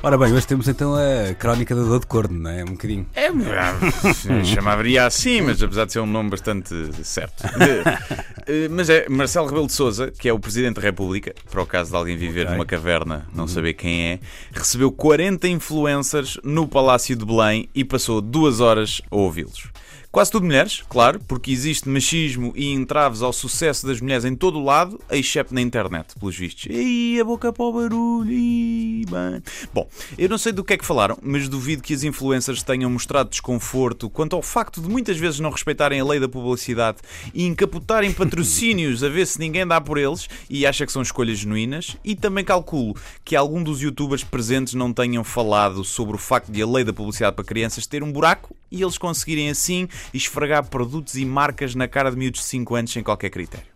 Ora bem, hoje temos então a crónica da dor de corno, não é? Um bocadinho. É, chamaria assim, mas apesar de ser um nome bastante certo. Eh, mas é Marcelo Rebelo de Souza, que é o Presidente da República, para o caso de alguém viver Ok. numa caverna, não saber quem é, recebeu 40 influencers no Palácio de Belém e passou duas horas a ouvi-los. Quase tudo mulheres, claro, porque existe machismo e entraves ao sucesso das mulheres em todo o lado, exceto na internet, pelos vistos. Ih, a boca para o barulho, ih, bem. Bom, eu não sei do que é que falaram, mas duvido que as influencers tenham mostrado desconforto quanto ao facto de muitas vezes não respeitarem a lei da publicidade e encapotarem patrocínios a ver se ninguém dá por eles e acha que são escolhas genuínas. E também calculo que algum dos youtubers presentes não tenham falado sobre o facto de a lei da publicidade para crianças ter um buraco e eles conseguirem assim esfregar produtos e marcas na cara de miúdos de 5 anos sem qualquer critério.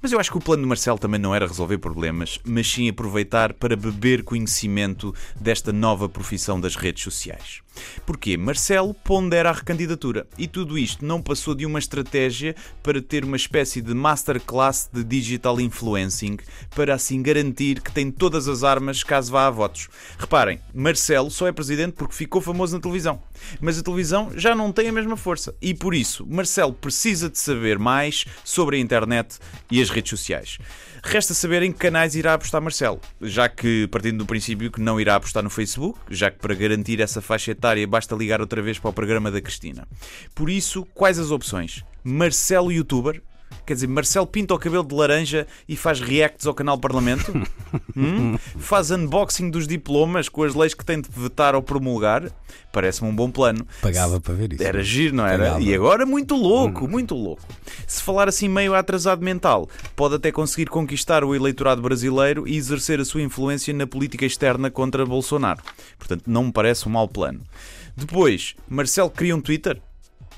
Mas eu acho que o plano de Marcelo também não era resolver problemas, mas sim aproveitar para beber conhecimento desta nova profissão das redes sociais. Porquê? Marcelo pondera a recandidatura e tudo isto não passou de uma estratégia para ter uma espécie de masterclass de digital influencing para assim garantir que tem todas as armas caso vá a votos. Reparem, Marcelo só é presidente porque ficou famoso na televisão, mas a televisão já não tem a mesma força e por isso Marcelo precisa de saber mais sobre a internet e as redes sociais. Resta saber em que canais irá apostar Marcelo, já que partindo do princípio que não irá apostar no Facebook, já que para garantir essa faixa etária basta ligar outra vez para o programa da Cristina. Por isso, quais as opções? Marcelo Youtuber? Quer dizer, Marcelo pinta o cabelo de laranja e faz reacts ao canal Parlamento? Hum? Faz unboxing dos diplomas com as leis que tem de vetar ou promulgar? Parece-me um bom plano. Pagava para ver isso. Era giro, não era? Pagava. E agora muito louco, muito louco. Se falar assim meio atrasado mental, pode até conseguir conquistar o eleitorado brasileiro e exercer a sua influência na política externa contra Bolsonaro. Portanto, não me parece um mau plano. Depois, Marcelo cria um Twitter.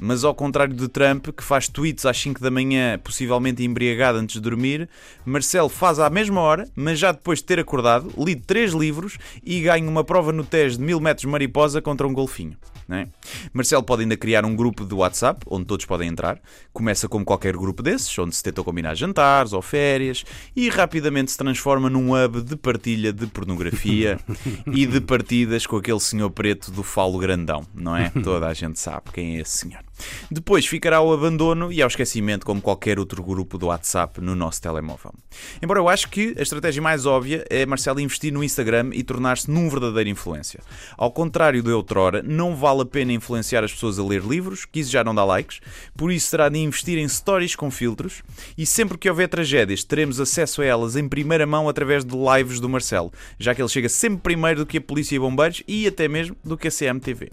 Mas ao contrário de Trump, que faz tweets às 5 da manhã, possivelmente embriagado antes de dormir, Marcelo faz à mesma hora, mas já depois de ter acordado, lido três livros e ganha uma prova no teste de 1000 metros mariposa contra um golfinho. é? Marcelo pode ainda criar um grupo de WhatsApp, onde todos podem entrar. Começa como qualquer grupo desses, onde se tentam combinar jantares ou férias, e rapidamente se transforma num hub de partilha de pornografia e de partidas com aquele senhor preto do falo grandão, não é? Toda a gente sabe quem é esse senhor. Depois ficará ao abandono e ao esquecimento, como qualquer outro grupo do WhatsApp no nosso telemóvel. Embora eu acho que a estratégia mais óbvia é Marcelo investir no Instagram e tornar-se num verdadeiro influência. Ao contrário do outrora, não vale a pena influenciar as pessoas a ler livros, que isso já não dá likes, por isso será de investir em stories com filtros e sempre que houver tragédias teremos acesso a elas em primeira mão através de lives do Marcelo, já que ele chega sempre primeiro do que a polícia e bombeiros e até mesmo do que a CMTV.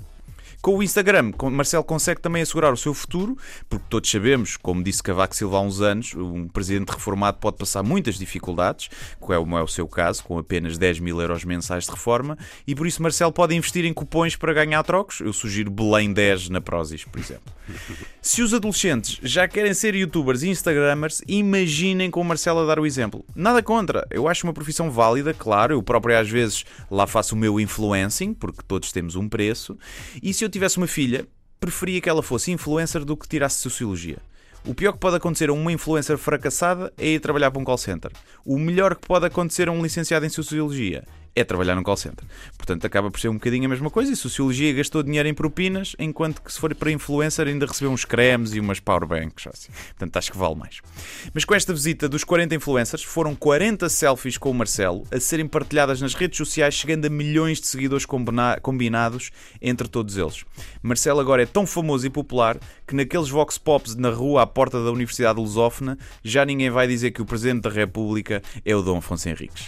Com o Instagram, Marcelo consegue também assegurar o seu futuro, porque todos sabemos, como disse Cavaco Silva há uns anos, um presidente reformado pode passar muitas dificuldades, como é o seu caso, com apenas 10 mil euros mensais de reforma, e por isso Marcelo pode investir em cupões para ganhar trocos. Eu sugiro Belém 10 na Prozis, por exemplo. Se os adolescentes já querem ser youtubers e instagramers, imaginem com o Marcelo a dar o exemplo. Nada contra, eu acho uma profissão válida, claro, eu próprio às vezes lá faço o meu influencing, porque todos temos um preço, e se eu tivesse uma filha, preferia que ela fosse influencer do que tirasse sociologia. O pior que pode acontecer a uma influencer fracassada é ir trabalhar para um call center. O melhor que pode acontecer a um licenciado em sociologia é trabalhar num call center. Portanto, acaba por ser um bocadinho a mesma coisa. E sociologia gastou dinheiro em propinas, enquanto que se for para influencer ainda recebeu uns cremes e umas powerbanks. Assim. Portanto, acho que vale mais. Mas com esta visita dos 40 influencers, foram 40 selfies com o Marcelo a serem partilhadas nas redes sociais, chegando a milhões de seguidores combina- combinados entre todos eles. Marcelo agora é tão famoso e popular que naqueles vox pops na rua à porta da Universidade Lusófona já ninguém vai dizer que o Presidente da República é o Dom Afonso Henriques.